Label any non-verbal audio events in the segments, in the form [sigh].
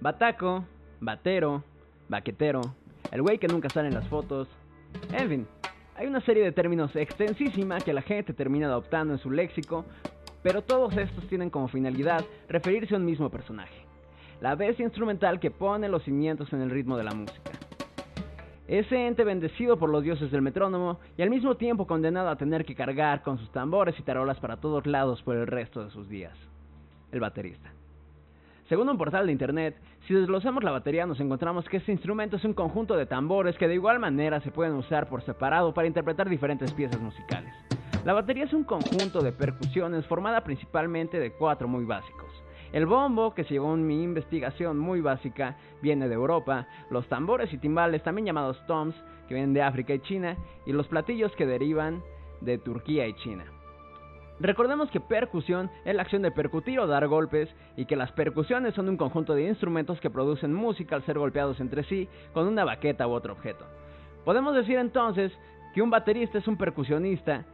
Bataco, batero, baquetero, el güey que nunca sale en las fotos. En fin, hay una serie de términos extensísima que la gente termina adoptando en su léxico, pero todos estos tienen como finalidad referirse a un mismo personaje. La bestia instrumental que pone los cimientos en el ritmo de la música. Ese ente bendecido por los dioses del metrónomo y al mismo tiempo condenado a tener que cargar con sus tambores y tarolas para todos lados por el resto de sus días. El baterista. Según un portal de internet, si desglosamos la batería nos encontramos que este instrumento es un conjunto de tambores que de igual manera se pueden usar por separado para interpretar diferentes piezas musicales. La batería es un conjunto de percusiones formada principalmente de cuatro muy básicos. El bombo, que según mi investigación muy básica viene de Europa, los tambores y timbales, también llamados toms, que vienen de África y China, y los platillos que derivan de Turquía y China. Recordemos que percusión es la acción de percutir o dar golpes y que las percusiones son un conjunto de instrumentos que producen música al ser golpeados entre sí con una baqueta u otro objeto. Podemos decir entonces que un baterista es un percusionista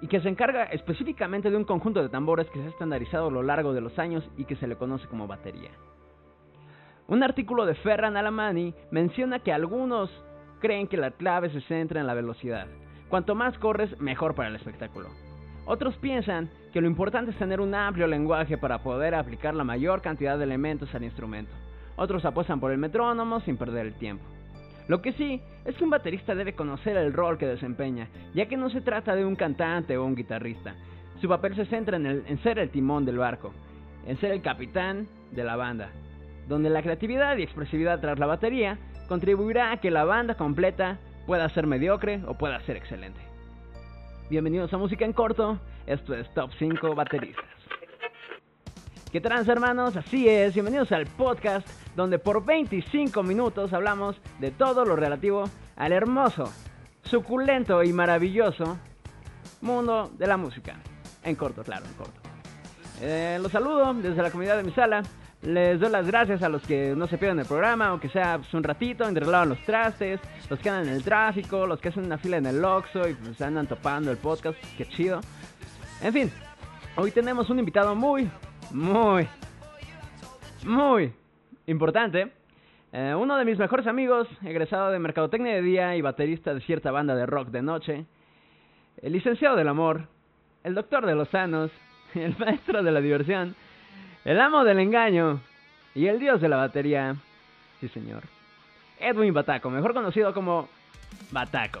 y que se encarga específicamente de un conjunto de tambores que se ha estandarizado a lo largo de los años y que se le conoce como batería. Un artículo de Ferran Alamani menciona que algunos creen que la clave se centra en la velocidad. Cuanto más corres, mejor para el espectáculo. Otros piensan que lo importante es tener un amplio lenguaje para poder aplicar la mayor cantidad de elementos al instrumento. Otros apuestan por el metrónomo sin perder el tiempo. Lo que sí es que un baterista debe conocer el rol que desempeña, ya que no se trata de un cantante o un guitarrista. Su papel se centra en, ser el timón del barco, en ser el capitán de la banda, donde la creatividad y expresividad tras la batería contribuirá a que la banda completa pueda ser mediocre o pueda ser excelente. Bienvenidos a Música en Corto, esto es Top 5 Bateristas. ¿Qué trans hermanos? Así es, bienvenidos al podcast donde por 25 minutos hablamos de todo lo relativo al hermoso, suculento y maravilloso mundo de la música. En corto, claro, en corto. Eh, los saludo desde la comunidad de mi sala. Les doy las gracias a los que no se pierden el programa, aunque sea pues, un ratito, entre los trastes, los que andan en el tráfico, los que hacen una fila en el Oxxo y pues andan topando el podcast, qué chido. En fin, hoy tenemos un invitado muy, muy, muy importante. Eh, uno de mis mejores amigos, egresado de Mercadotecnia de día y baterista de cierta banda de rock de noche. El licenciado del amor, el doctor de los sanos, [laughs] el maestro de la diversión el amo del engaño y el dios de la batería. Sí, señor. Edwin Bataco, mejor conocido como Bataco.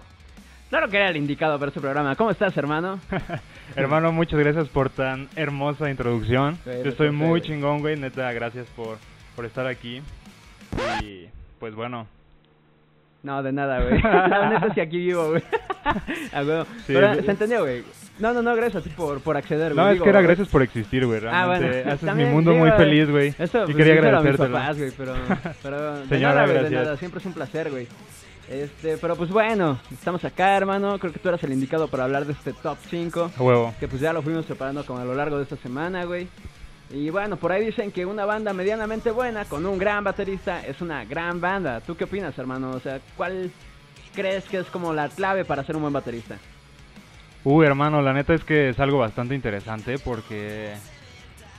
Claro que era el indicado para este programa. ¿Cómo estás, hermano? [laughs] hermano, muchas gracias por tan hermosa introducción. Yo estoy muy chingón, güey. Neta, gracias por, por estar aquí. Y pues bueno. No, de nada, güey. La [laughs] neta, si aquí vivo, güey. [laughs] Pero, se entendió, güey. No, no, no, gracias a ti por, por acceder, güey. No, es que era gracias por existir, güey. Ah, bueno. Haces mi mundo muy feliz, güey. Eso, y pues, quería agradecerte. A güey, pero, [laughs] pero de nada, güey, de nada. Siempre es un placer, güey. Este, pero pues bueno, estamos acá, hermano. Creo que tú eras el indicado para hablar de este top 5. A huevo. Que pues ya lo fuimos preparando como a lo largo de esta semana, güey. Y bueno, por ahí dicen que una banda medianamente buena con un gran baterista es una gran banda. ¿Tú qué opinas, hermano? O sea, ¿cuál crees que es como la clave para ser un buen baterista? Uy, hermano, la neta es que es algo bastante interesante porque,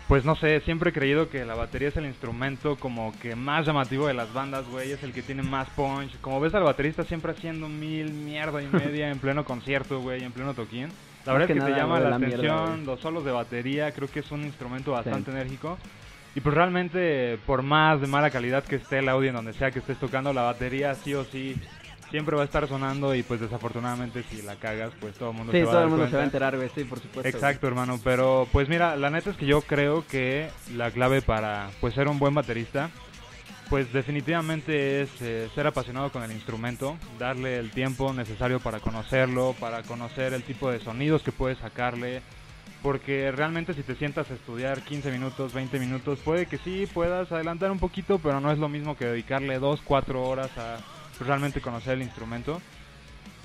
pues no sé, siempre he creído que la batería es el instrumento como que más llamativo de las bandas, güey, es el que tiene más punch. Como ves al baterista siempre haciendo mil mierda y [laughs] media en pleno concierto, güey, en pleno toquín. La verdad es que, te llama la, atención los solos de batería, creo que es un instrumento bastante enérgico. Y pues realmente, por más de mala calidad que esté el audio en donde sea que estés tocando, la batería sí o sí siempre va a estar sonando y pues desafortunadamente si la cagas, pues todo el mundo se va a todo el mundo se va a enterar, güey, sí, por supuesto. Exacto, hermano, pero pues mira, la neta es que yo creo que la clave para pues ser un buen baterista pues definitivamente es eh, ser apasionado con el instrumento, darle el tiempo necesario para conocerlo, para conocer el tipo de sonidos que puedes sacarle, porque realmente si te sientas a estudiar 15 minutos, 20 minutos, puede que sí puedas adelantar un poquito, pero no es lo mismo que dedicarle 2, 4 horas a realmente conocer el instrumento.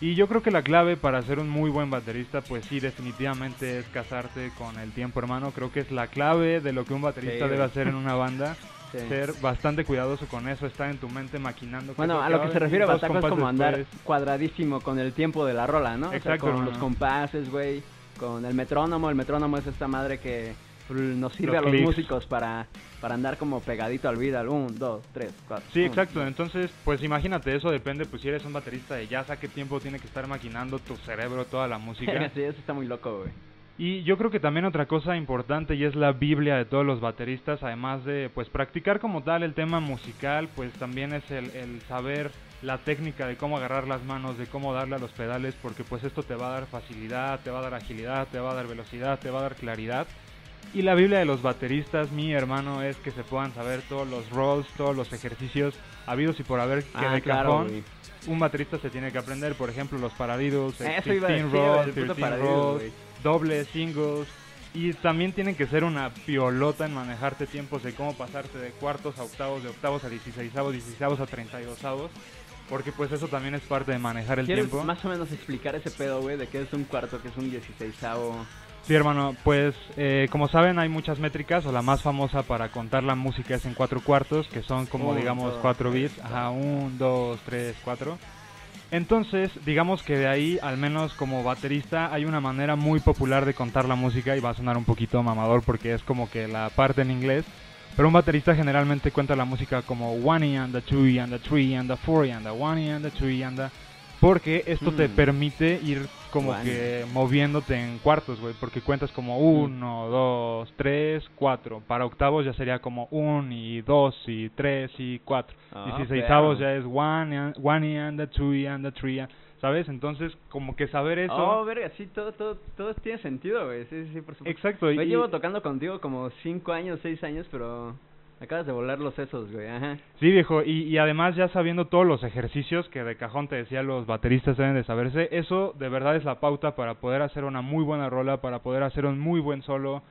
Y yo creo que la clave para ser un muy buen baterista, pues sí, definitivamente es casarse con el tiempo, hermano. Creo que es la clave de lo que un baterista debe hacer en una banda. [laughs] Ser bastante cuidadoso con eso, estar en tu mente maquinando. Bueno, a lo que se refiere a Bataco es como andar cuadradísimo con el tiempo de la rola, ¿no? Exacto. con los compases, güey, con el metrónomo. El metrónomo es esta madre que nos sirve Los a los clics. músicos para, para andar como pegadito al beat, al 1, 2, 3, 4. Sí, exacto. Entonces, pues imagínate, eso depende, pues si eres un baterista de jazz, a qué tiempo tiene que estar maquinando tu cerebro toda la [laughs] música. sí, eso está muy loco, güey. Y yo creo que también otra cosa importante y es la Biblia de todos los bateristas, además de pues practicar como tal el tema musical, pues también es el, el saber la técnica de cómo agarrar las manos, de cómo darle a los pedales, porque pues esto te va a dar facilidad, te va a dar agilidad, te va a dar velocidad, te va a dar claridad. Y la Biblia de los bateristas, mi hermano, es que se puedan saber todos los rolls, todos los ejercicios habidos y por haber que Ah, de claro, cajón un baterista se tiene que aprender, por ejemplo, los 16 decir, güey, rolls, el puto 13 paradiddle, rolls, dobles, singles. Y también tienen que ser una piolota en manejarte tiempos de cómo pasarte de cuartos a octavos, de octavos a 16 16 a 32 Porque pues eso también es parte de manejar el ¿Quieres tiempo. más o menos explicar ese pedo, güey, de qué es un cuarto, que es un 16 Sí, hermano, pues eh, como saben hay muchas métricas, o la más famosa para contar la música es en cuatro cuartos, que son como Un, digamos dos, cuatro tres, bits, ajá, un, dos, tres, cuatro. Entonces, digamos que de ahí, al menos como baterista, hay una manera muy popular de contar la música y va a sonar un poquito mamador porque es como que la parte en inglés. Pero un baterista generalmente cuenta la música como one and the two and the three and the four and the one and the two and the porque esto te Mm. permite ir como que moviéndote en cuartos, güey, porque cuentas como uno, dos, tres, cuatro. Para octavos ya sería como un y dos y tres y cuatro. Ah, Dieciseisavos perro. ya es one and, one and the two and the three, and- ¿sabes? Entonces como que saber eso. Oh, verga, sí, todo, todo, todo tiene sentido, güey. Sí, sí, por supuesto. Exacto. Yo y- llevo tocando contigo como 5 años, 6 años, pero acabas de volar los sesos, güey. Ajá. Sí, viejo, y, y además ya sabiendo todos los ejercicios que de cajón te decía los bateristas deben de saberse, eso de verdad es la pauta para poder hacer una muy buena rola, para poder hacer un muy buen solo,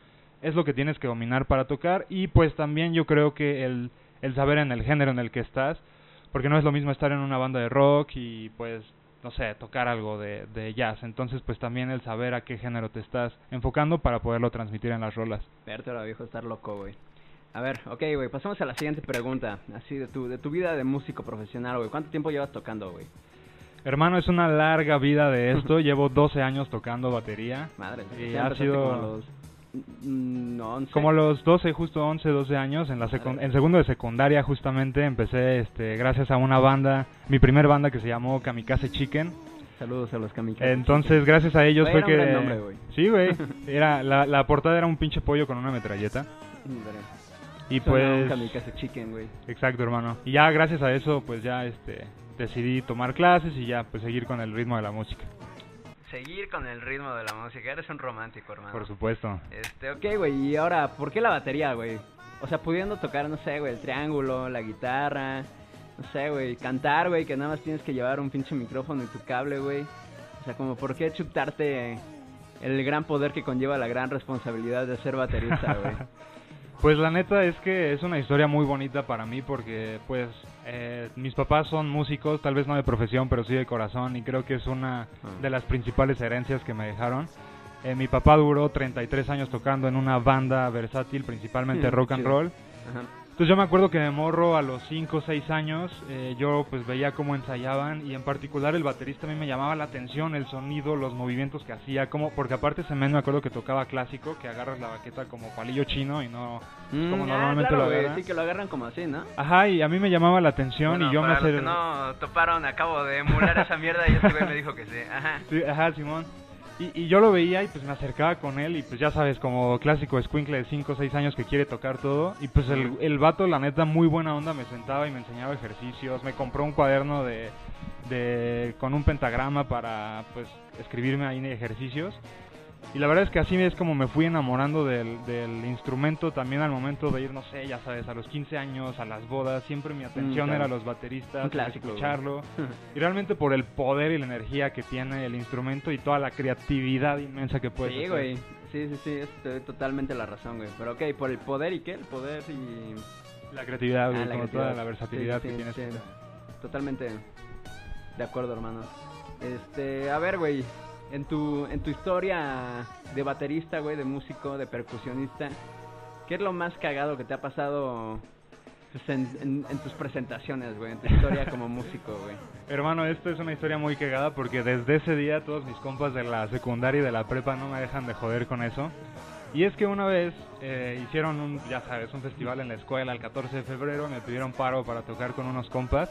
es lo que tienes que dominar para tocar y pues también yo creo que el, el saber en el género en el que estás, porque no es lo mismo estar en una banda de rock y pues no sé, tocar algo de, de jazz, entonces pues también el saber a qué género te estás enfocando para poderlo transmitir en las rolas. Vértelo, viejo, estar loco, güey. A ver, ok, güey, pasamos a la siguiente pregunta. Así, de tu, de tu vida de músico profesional, güey. ¿Cuánto tiempo llevas tocando, güey? Hermano, es una larga vida de [laughs] esto. Llevo 12 años tocando batería. Madre, Y ¿sí ha sido- como los... No, 11. Como los 12, justo 11, 12 años, en la en segundo de secundaria justamente empecé este gracias a una banda, mi primer banda que se llamó Kamikaze Chicken. Saludos a los kamikazes. Entonces, gracias a ellos fue que nombre, güey. Sí, güey. [laughs] Era la, la portada era un pinche pollo con una metralleta. Y Suena un pues kamikaze chicken, güey. exacto, hermano. Y ya gracias a eso pues ya este decidí tomar clases y ya pues seguir con el ritmo de la música, Seguir con el ritmo de la música. Eres un romántico, hermano. por supuesto. Este, ok, güey, y ahora, ¿por qué la batería, güey? O sea, pudiendo tocar, no sé, güey, el triángulo, la guitarra, no sé, güey, cantar, güey, que nada más tienes que llevar un pinche micrófono y tu cable, güey. O sea, como, ¿por qué chutarte el gran poder que conlleva la gran responsabilidad de ser baterista, güey? [laughs] Pues la neta es que es una historia muy bonita para mí porque pues eh, mis papás son músicos, tal vez no de profesión, pero sí de corazón y creo que es una Ah. de las principales herencias que me dejaron. Eh, mi papá duró 33 años tocando en una banda versátil, principalmente Mm, rock and chido. roll. Ajá. Entonces yo me acuerdo que de morro a los 5 o 6 años eh, yo pues veía cómo ensayaban y en particular el baterista a mí me llamaba la atención, el sonido, los movimientos que hacía, como porque aparte ese men me acuerdo que tocaba clásico, que agarras la baqueta como palillo chino y no Mm, como ah, normalmente claro, lo agarran. sí que lo agarran como así, ¿no? Ajá, y a mí me llamaba la atención Bueno, y yo me para los que no toparon, acabo de emular esa mierda y este güey me dijo que sí. Ajá. Sí, ajá, Simón. Y, y yo lo veía y pues me acercaba con él y pues ya sabes, como clásico escuincle de 5 o 6 años que quiere tocar todo. Y pues el, el vato, la neta, muy buena onda, me sentaba y me enseñaba ejercicios. Me compró un cuaderno de, de con un pentagrama para pues escribirme ahí ejercicios. Y la verdad es que así es como me fui enamorando del, del instrumento también al momento de ir, no sé, ya sabes, a los 15 años, a las bodas, siempre mi atención claro. era los bateristas, clásico, escucharlo. [laughs] Y realmente por el poder y la energía que tiene el instrumento y toda la creatividad inmensa que puede Sí, güey. Sí, sí, sí, es- te doy totalmente la razón, güey. Pero ok, por el poder y qué? El poder y... La creatividad, güey, Ah, la como creatividad. toda la versatilidad Sí, que sí, sí. este- Totalmente de acuerdo, hermano. Este, a ver, güey, en tu en tu historia de baterista, güey, de músico, de percusionista, ¿qué es lo más cagado que te ha pasado pues, en, en- en tus presentaciones, güey, en tu historia como músico, güey? Hermano, esto es una historia muy cagada porque desde ese día todos mis compas de la secundaria y de la prepa no me dejan de joder con eso. Y es que una vez eh, hicieron un, ya sabes, un festival en la escuela el 14 de febrero, me pidieron paro para tocar con unos compas.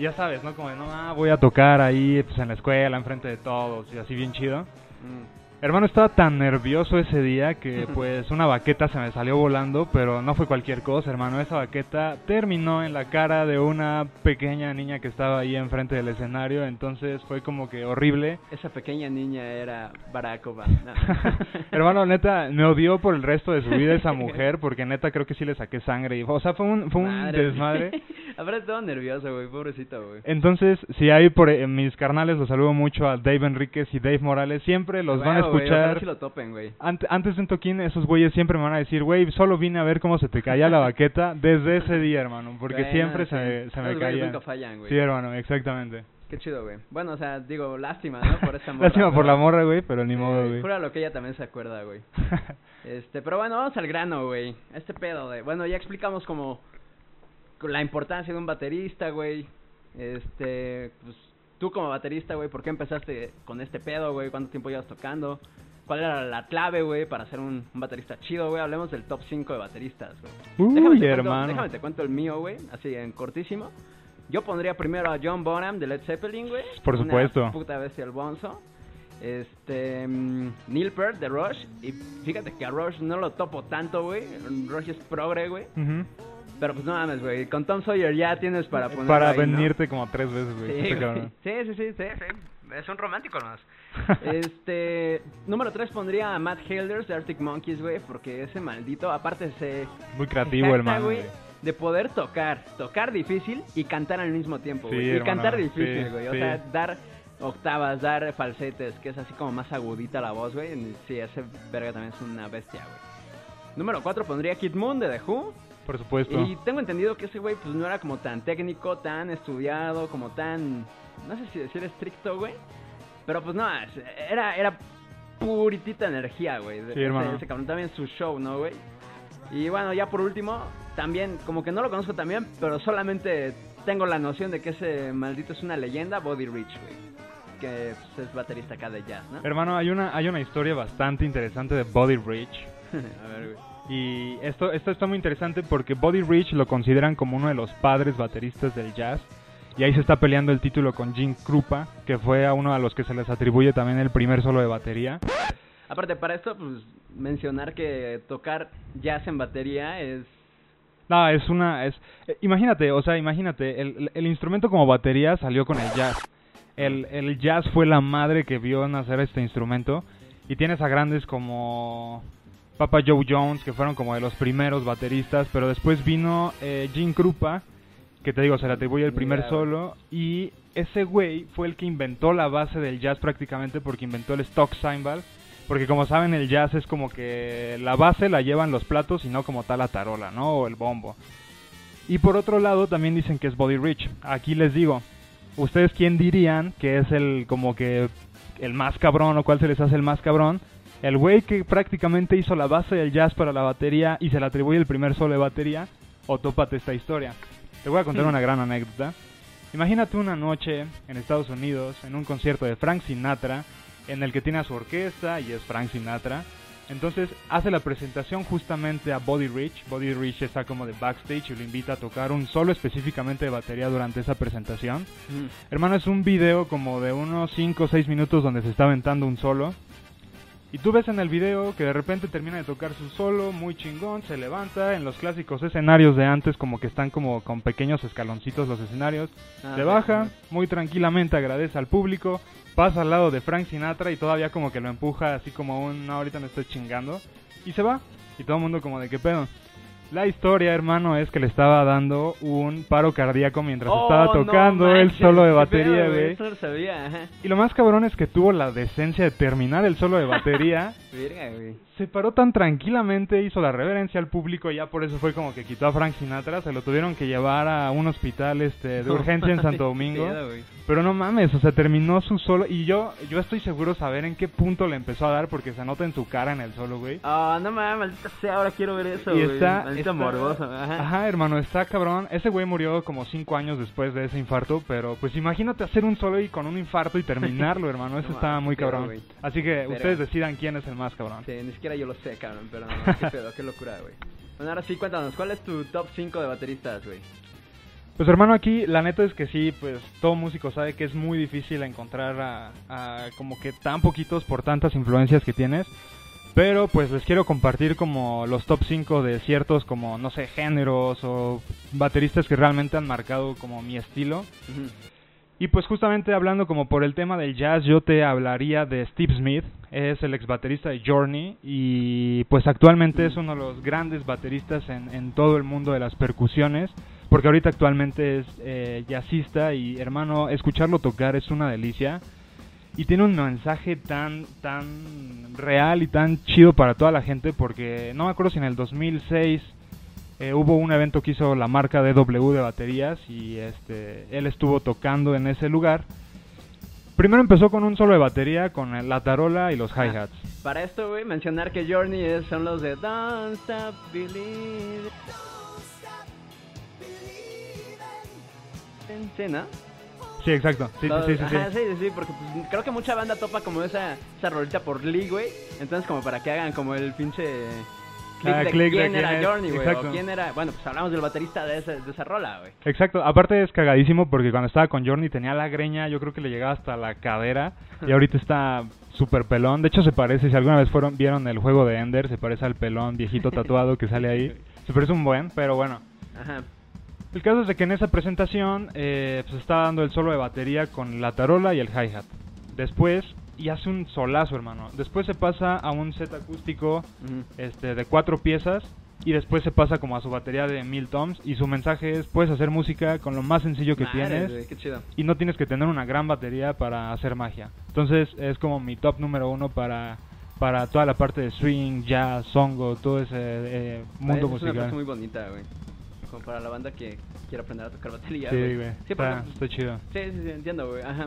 Y ya sabes, ¿no? Como de, no, ah, voy a tocar ahí pues, en la escuela, enfrente de todos, y así bien chido. Mm. Hermano, estaba tan nervioso ese día que [laughs] pues una baqueta se me salió volando, pero no fue cualquier cosa, hermano. Esa baqueta terminó en la cara de una pequeña niña que estaba ahí enfrente del escenario, entonces fue como que horrible. Esa pequeña niña era Barack Obama. No. [laughs] hermano, neta, me odió por el resto de su vida esa [laughs] mujer, porque neta creo que sí le saqué sangre. Y, o sea, fue un, fue un Madre. desmadre. Ahora todo nervioso, güey, pobrecito, güey. Entonces, si hay por eh, mis carnales, los saludo mucho a Dave Enríquez y Dave Morales, siempre los van a escuchar. sí lo topen, güey. Ant- antes de un toquín, esos güeyes siempre me van a decir, güey, solo vine a ver cómo se te caía la baqueta desde ese día, hermano, porque Bueno, siempre sí. se, me- se me caía. nunca fallan, güey. Sí, hermano, exactamente. Qué chido, güey. Bueno, o sea, digo, lástima, ¿no? Por esa [laughs] morra. Lástima por la morra, güey, pero ni modo, güey. Júralo que ella también se acuerda, güey. [laughs] Este, pero bueno, vamos al grano, güey. Este pedo de, bueno, ya explicamos como la importancia de un baterista, güey. Este, pues tú como baterista, güey, ¿por qué empezaste con este pedo, güey? ¿Cuánto tiempo llevas tocando? ¿Cuál era la clave, güey, para ser un, un baterista chido, güey? Hablemos del top 5 de bateristas, güey. Déjame, te cuento, hermano. déjame te cuento el mío, güey, así en cortísimo. Yo pondría primero a John Bonham de Led Zeppelin, güey. Por Una supuesto. puta bestia el bonzo. Este. mm, Neil Peart de Rush. Y fíjate que a Rush no lo topo tanto, güey. Rush es progre, güey. Ujú. Pero pues no mames, güey. Con Tom Sawyer ya tienes para poner. Para ahí, ¿no? venirte como tres veces, güey. Sí, este cabrón. sí, sí, sí, sí, sí. Es un romántico más. [laughs] Este. Número 3 pondría a Matt Helders de Arctic Monkeys, güey. Porque ese maldito, aparte se. Muy creativo, jacta, hermano. güey, güey. De poder tocar, tocar difícil y cantar al mismo tiempo, Sí, güey. y hermano, cantar difícil, sí, güey. O sí. sea, dar octavas, dar falsetes, que es así como más agudita la voz, güey. Sí, ese verga también es una bestia, güey. Número 4 pondría Kid Moon de The Who. Por supuesto. Y tengo entendido que ese güey pues no era como tan técnico, tan estudiado, como tan... No sé si decir estricto, güey. Pero pues no, era, era puritita energía, güey. Sí, hermano. ese cabrón, también su show, ¿no, güey? Y bueno, ya por último, también, como que no lo conozco también, pero solamente tengo la noción de que ese maldito es una leyenda, Body Rich, güey. Que pues, es baterista acá de jazz, ¿no? Hermano, hay una, hay una historia bastante interesante de Body Rich. [laughs] A ver, güey. Y esto, esto está muy interesante porque Buddy Rich lo consideran como uno de los padres bateristas del jazz. Y ahí se está peleando el título con Jim Krupa, que fue a uno a los que se les atribuye también el primer solo de batería. Aparte, para esto, pues, mencionar que tocar jazz en batería es... No, es una... es eh, Imagínate, o sea, imagínate, el, el- el instrumento como batería salió con el jazz. El, el jazz fue la madre que vio nacer este instrumento. Y tienes a grandes como Papa Joe Jones, que fueron como de los primeros bateristas, pero después vino eh, Jim Krupa, que te digo, se le atribuye el primer solo, y ese güey fue el que inventó la base del jazz prácticamente porque inventó el stock cymbal, porque como saben el jazz es como que la base la llevan los platos y no como tal la tarola, ¿no? O el bombo. Y por otro lado también dicen que es Body Rich. Aquí les digo, ¿ustedes quién dirían que es el como que el más cabrón o cuál se les hace el más cabrón? El güey que prácticamente hizo la base del jazz para la batería y se le atribuye el primer solo de batería, o tópate esta historia. Te voy a contar una gran anécdota. Imagínate una noche en Estados Unidos, en un concierto de Frank Sinatra, en el que tiene a su orquesta y es Frank Sinatra. Entonces hace la presentación justamente a Body Rich. Body Rich está como de backstage y lo invita a tocar un solo específicamente de batería durante esa presentación. Hermano, es un video como de unos 5 o 6 minutos donde se está aventando un solo. Y tú ves en el video que de repente termina de tocar su solo, muy chingón, se levanta en los clásicos escenarios de antes, como que están como con pequeños escaloncitos los escenarios. Ah, se sí, baja, sí. muy tranquilamente agradece al público, pasa al lado de Frank Sinatra y todavía como que lo empuja así como un, no, ahorita me estoy chingando. Y se va. Y todo el mundo como de qué pedo. La historia, hermano, es que le estaba dando un paro cardíaco mientras Oh, estaba no tocando el solo de batería, güey. Eso no lo sabía, ajá. Y lo más cabrón es que tuvo la decencia de terminar el solo de batería. [laughs] Verga, güey. se paró tan tranquilamente, hizo la reverencia al público y ya por eso fue como que quitó a Frank Sinatra. Se lo tuvieron que llevar a un hospital este, de urgencia en Santo Domingo. Pero no mames, o sea, terminó su solo. Y yo yo estoy seguro saber en qué punto le empezó a dar porque se nota en su cara en el solo, güey. Ah, no mames, maldita sea, ahora quiero ver eso, Y güey. está, está- morboso. Ajá. Ajá, hermano, está cabrón. Ese güey murió como cinco años después de ese infarto, pero pues imagínate hacer un solo y con un infarto y terminarlo, [laughs] hermano. Eso No está mames, muy cabrón. Así que Pero- ustedes decidan quién es el más cabrón. Sí, ni siquiera yo lo sé, cabrón, pero no, qué [laughs] pedo, qué locura, güey. Bueno, ahora sí, cuéntanos, ¿cuál es tu top 5 de bateristas, güey? Pues hermano, aquí la neta es que sí, pues todo músico sabe que es muy difícil encontrar a, a como que tan poquitos por tantas influencias que tienes. Pero pues les quiero compartir como los top 5 de ciertos como, no sé, géneros o bateristas que realmente han marcado como mi estilo. Y pues justamente hablando como por el tema del jazz, yo te hablaría de Steve Smith, es el ex baterista de Journey y pues actualmente es uno de los grandes bateristas en, en todo el mundo de las percusiones, porque ahorita actualmente es eh, jazzista y hermano, escucharlo tocar es una delicia y tiene un mensaje tan, tan real y tan chido para toda la gente porque no me acuerdo si en el 2006 eh, hubo un evento que hizo la marca DW de baterías y este él estuvo tocando en ese lugar. Primero empezó con un solo de batería con la tarola y los hi-hats. Para esto, güey, mencionar que Journey son los de Don't Stop Believing. Sí, ¿no? Sí, exacto. Sí, sí, Los- sí, sí. Ajá, sí, sí, sí, porque pues, creo que mucha banda topa como esa, esa rolita por Lee, güey. Entonces, como para que hagan como el pinche click Ah, de click de quién quién era es, Journey, güey. O quién era. Bueno, pues hablamos del baterista de, ese, de esa rola, güey. Exacto, aparte es cagadísimo porque cuando estaba con Journey tenía la greña, yo creo que le llegaba hasta la cadera y [laughs] ahorita está súper pelón. De hecho se parece, si alguna vez fueron vieron el juego de Ender, se parece al pelón viejito tatuado que sale ahí. [laughs] Se parece un buen, pero bueno. Ajá. El caso es de que en esa presentación eh, pues estaba dando el solo de batería con la tarola y el hi-hat. Después, y hace un solazo, hermano. Después se pasa a un set acústico este, de cuatro piezas y después se pasa como a su batería de mil toms y su mensaje es puedes hacer música con lo más sencillo que Madre, tienes qué chido. y no tienes que tener una gran batería para hacer magia. Entonces es como mi top número uno para para toda la parte de swing, jazz, songo, todo ese eh, mundo es una musical. muy bonita, güey. Como para la banda que quiere aprender a tocar batería, Sí, güey. Sí, está, está chido. sí, sí, sí, entiendo, güey. Ajá.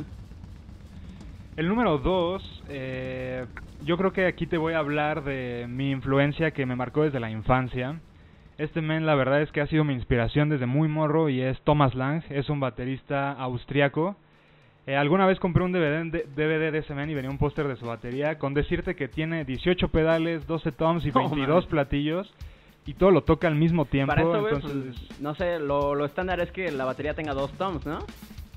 El número dos, eh, yo creo que aquí te voy a hablar de mi influencia que me marcó desde la infancia. Este men, la verdad es que ha sido mi inspiración desde muy morro y es Thomas Lang, es un baterista austriaco. Eh, alguna vez compré un DVD, de- DVD de ese men y venía un póster de su batería con decirte que tiene 18 pedales, 12 toms y [laughs] No 22 mames. platillos y todo lo toca al mismo tiempo. Para esto, güey, entonces, pues, no sé, lo, lo estándar es que la batería tenga dos toms, ¿no?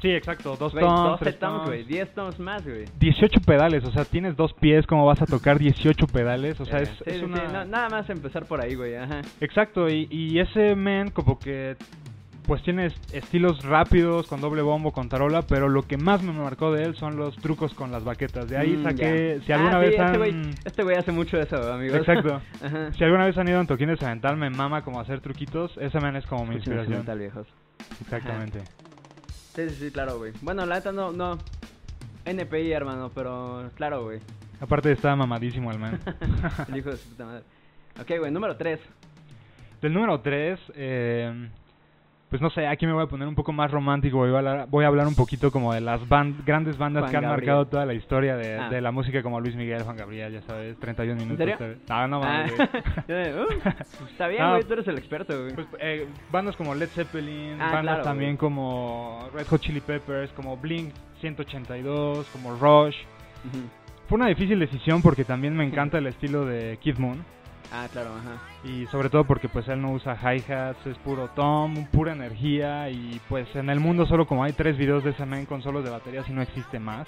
sí, exacto, dos Güey, toms, 12 tres toms, güey, 10 toms más, güey. 18 pedales, o sea, tienes dos pies, ¿cómo vas a tocar 18 pedales? O sea, Eh, es, sí, es sí, una... sí, no, nada más empezar por ahí, güey, ajá. Exacto, y, y ese men como que pues tiene est- estilos rápidos, con doble bombo, con tarola, pero lo que más me marcó de él son los trucos con las baquetas. De ahí Mm, saqué, ya. si alguna Ah, vez sí, han... Este güey, este hace mucho eso, amigos. Exacto. [laughs] ajá. Si alguna vez han ido a un toquín de cemental, me mama como hacer truquitos, ese men es como mi Escuchen inspiración. Viejos. Exactamente. Sí, sí, sí, claro, güey. Bueno, la neta no, no. NPI, hermano, pero claro, güey. Aparte está mamadísimo el man. [laughs] El hijo de su puta madre. Ok, güey, número 3. Del número 3, eh, pues no sé, aquí me voy a poner un poco más romántico, voy a hablar, voy a hablar un poquito como de las ban- grandes bandas Juan que han Gabriel. marcado toda la historia de, Ah. de la música como Luis Miguel, Juan Gabriel, ya sabes, 31 minutos. serio? te- No, no Ah, [laughs] uh, está bien, No. güey, tú eres el experto, güey. Pues, eh, bandas como Led Zeppelin, Ah, bandas claro, también güey. como Red Hot Chili Peppers, como Blink 182, como Rush. Fue una difícil decisión porque también me encanta el estilo de Kid Moon. Ah, claro, ajá. Y sobre todo porque pues él no usa hi-hats, es puro tom, pura energía y pues en el mundo solo como hay tres videos de ese men con solos de baterías y no existe más.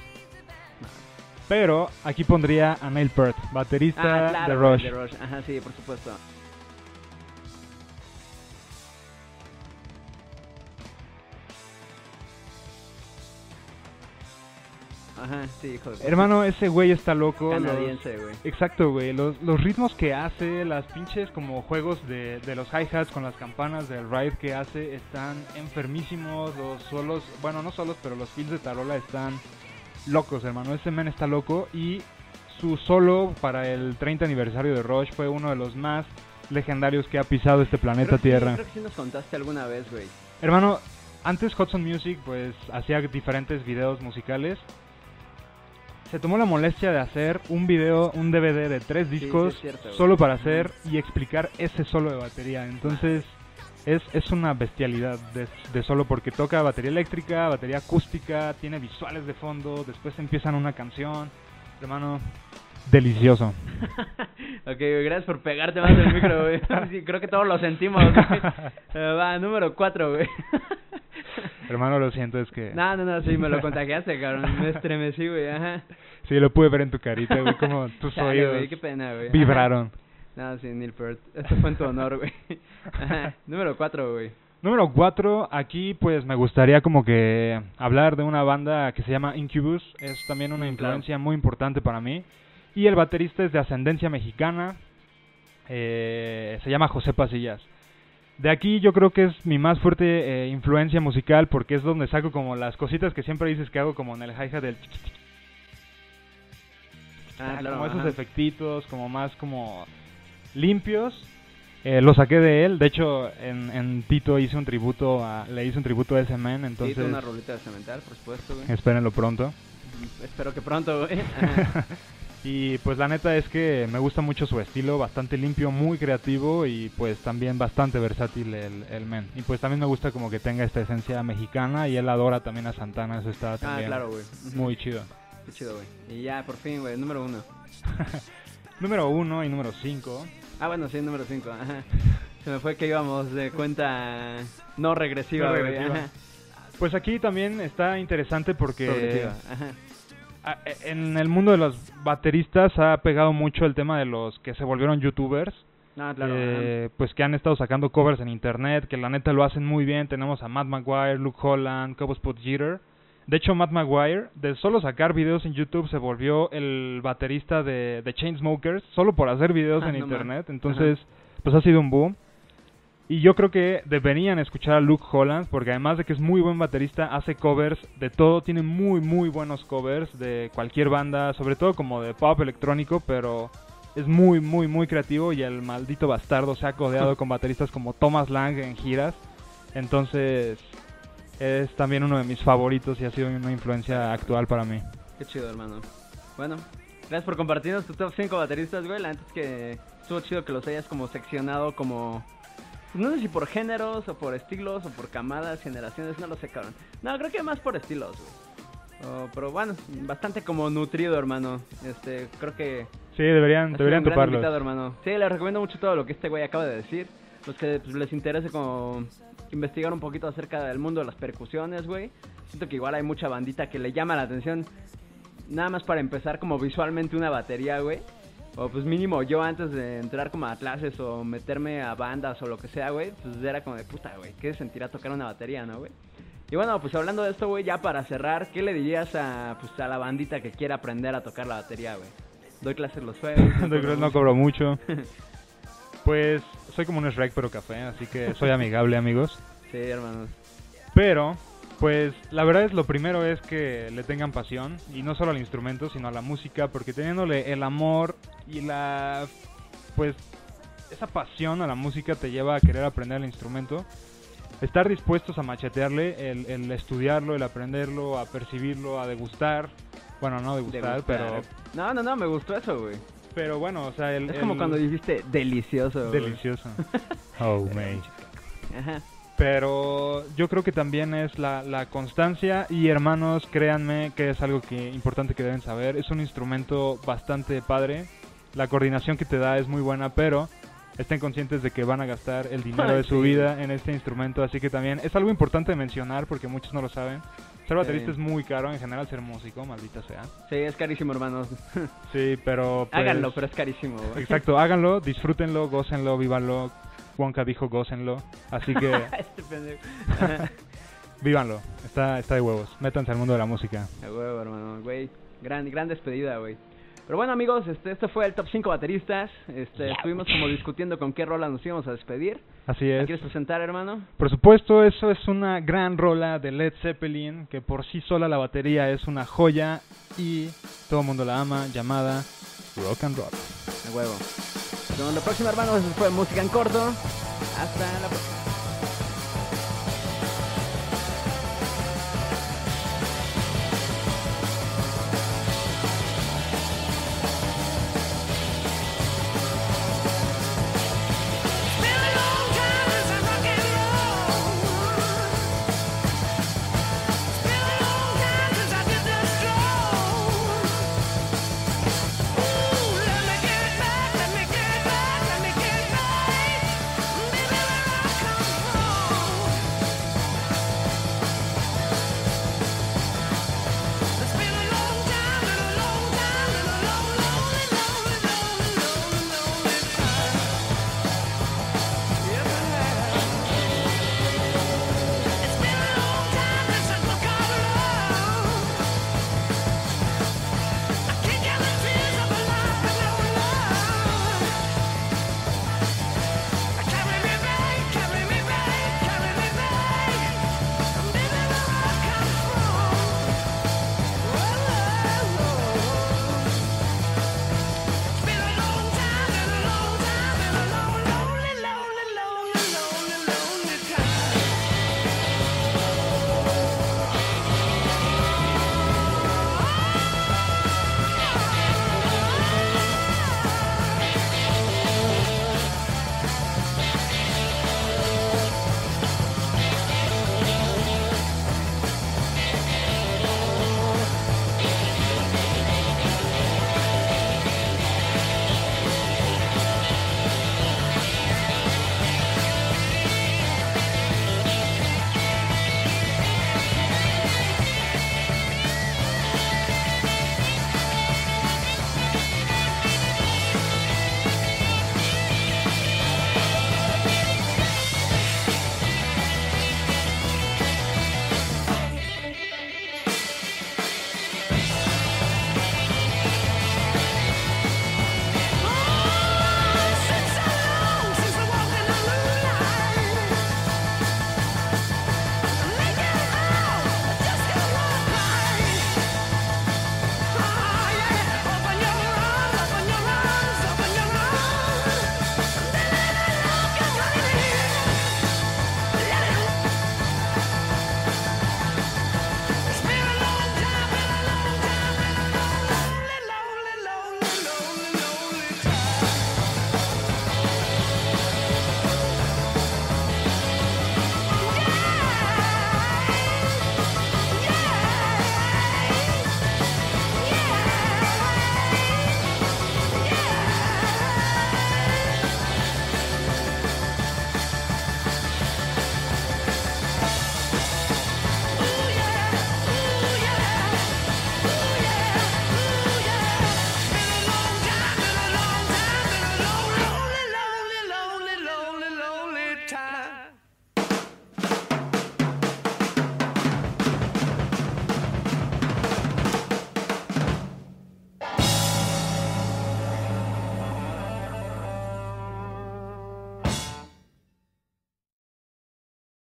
Pero aquí pondría a Neil Peart, baterista Ah, claro, de Rush. de Rush. Ajá, sí, por supuesto. Ajá, sí, hijo de... Hermano, ese güey está loco. Canadiense, güey. Exacto, güey. Los, los ritmos que hace, las pinches como juegos de, de los hi-hats con las campanas del ride que hace están enfermísimos. Los solos, bueno, no solos, pero los fills de tarola están locos, hermano. Ese men está loco y su solo para el 30 aniversario de Rush fue uno de los más legendarios que ha pisado este planeta Creo que sí, Tierra. Creo que sí nos contaste alguna vez, güey. Hermano, antes Hudson Music pues hacía diferentes videos musicales se tomó la molestia de hacer un video, un DVD de tres sí, discos cierto, solo para hacer y explicar ese solo de batería. Entonces es, es una bestialidad de, de solo porque toca batería eléctrica, batería acústica, tiene visuales de fondo, después empiezan una canción. Hermano, delicioso. [laughs] ok, gracias por pegarte más del micro, güey. [laughs] Sí, creo que todos lo sentimos, güey. Eh, va, número 4, güey. [laughs] Hermano, lo siento, es que... no, no, no, sí, me lo contagiaste, cabrón. Me estremecí, güey, ajá. Sí, lo pude ver en tu carita, güey, como tus oídos güey, qué pena, güey. Vibraron. No, sí, Neil Peart. Esto fue en tu honor, güey. Ajá. Número 4, güey. Número 4, aquí pues me gustaría como que hablar de una banda que se llama Incubus, es también una Mm, influencia muy importante para mí. Y el baterista es de ascendencia mexicana, eh, se llama José Pasillas. De aquí yo creo que es mi más fuerte eh, influencia musical porque es donde saco como las cositas que siempre dices que hago como en el hi-hat del... Ah, claro, como esos ajá. efectitos, como más como limpios. Eh, lo saqué de él, de hecho en, en Tito hice un tributo, a, le hice un tributo a ese man, Sí, entonces tú una rolita de cemental, por supuesto, güey. espérenlo pronto. Espero que pronto, güey. [laughs] Y pues la neta es que me gusta mucho su estilo, bastante limpio, muy creativo y pues también bastante versátil el, el man. Y pues también me gusta como que tenga esta esencia mexicana y él adora también a Santana, eso está Ah, también claro, güey. Ujú. muy chido. Qué chido, güey. Y ya, por fin, güey, número 1. [laughs] Número uno y número 5. Ah, bueno, sí, número 5, ajá. Se me fue que íbamos de cuenta no regresiva, No güey. Ajá. Pues aquí también está interesante porque Progresiva, ajá. A- e, en el mundo de los bateristas ha pegado mucho el tema de los que se volvieron youtubers, No, claro. eh, pues que han estado sacando covers en internet, que la neta lo hacen muy bien. Tenemos a Matt Maguire, Luke Holland, Cobos Spot Jeter. De hecho, Matt Maguire, de solo sacar videos en YouTube, se volvió el baterista de, de Chainsmokers, solo por hacer videos Ah, en no internet. Entonces, pues ha sido un boom. Y yo creo que deberían escuchar a Luke Holland, porque además de que es muy buen baterista, hace covers de todo, tiene muy, muy buenos covers de cualquier banda, sobre todo como de pop electrónico, pero es muy, muy, muy creativo y el maldito bastardo se ha codeado con bateristas como Thomas Lang en giras. Entonces, es también uno de mis favoritos y ha sido una influencia actual para mí. Qué chido, hermano. Bueno, gracias por compartirnos tu top 5 bateristas, güey. La neta es que estuvo chido que los hayas como seccionado como... No sé si por géneros, o por estilos, o por camadas, generaciones, no lo sé, cabrón. No, creo que más por estilos, güey. Oh, pero bueno, bastante como nutrido, hermano. Este, creo que... Sí, deberían, deberían invitado, hermano. Sí, les recomiendo mucho todo lo que este güey acaba de decir. Los que pues, les interese como investigar un poquito acerca del mundo de las percusiones, güey. Siento que igual hay mucha bandita que le llama la atención. Nada más para empezar como visualmente una batería, güey. O pues mínimo yo antes de entrar como a clases o meterme a bandas o lo que sea, güey. Pues era como de puta, güey. ¿Qué sentirá tocar una batería, no, güey? Y bueno, pues hablando de esto, güey, ya para cerrar, ¿qué le dirías a, pues, a la bandita que quiera aprender a tocar la batería, güey? Doy clases los jueves. [laughs] No cobro mucho. [laughs] Pues soy como un Shrek pero café, así que soy amigable, amigos. Sí, hermanos. Pero, pues la verdad es lo primero es que le tengan pasión y no solo al instrumento, sino a la música, porque teniéndole el amor y la pues esa pasión a la música te lleva a querer aprender el instrumento. Estar dispuestos a machetearle, el, el estudiarlo, el aprenderlo, a percibirlo, a degustar. Bueno, no degustar, Degustar. pero No, no, no, me gustó eso, güey. pero bueno, o sea, el Es como el- cuando dijiste delicioso, güey. delicioso. [laughs] Oh, man. Ajá. Pero yo creo que también es la, la constancia y hermanos, créanme que es algo que importante que deben saber. Es un instrumento bastante padre. La coordinación que te da es muy buena, pero estén conscientes de que van a gastar el dinero de su vida en este instrumento. Así que también es algo importante de mencionar porque muchos no lo saben. Ser baterista Sí. es muy caro, en general ser músico, maldita sea. Sí, es carísimo, hermanos. Sí, pero... pues, Háganlo, pero es carísimo. Exacto, háganlo, disfrútenlo, gócenlo, vívanlo. Wonka dijo gócenlo. Así que... [laughs] este. [laughs] Vívanlo, está, está de huevos. Métanse al mundo de la música. A huevo, hermano, güey. Gran, gran despedida, güey. Pero bueno, amigos, este, esto fue el top 5 bateristas. Este, estuvimos como discutiendo con qué rola nos íbamos a despedir. Así ¿La es. quieres presentar, hermano? Por supuesto, eso es una gran rola de Led Zeppelin, que por sí sola la batería es una joya y todo el mundo la ama, llamada Rock and Roll. A huevo. Vemos la próxima, hermanos. Fue Música en Corto. Hasta la próxima.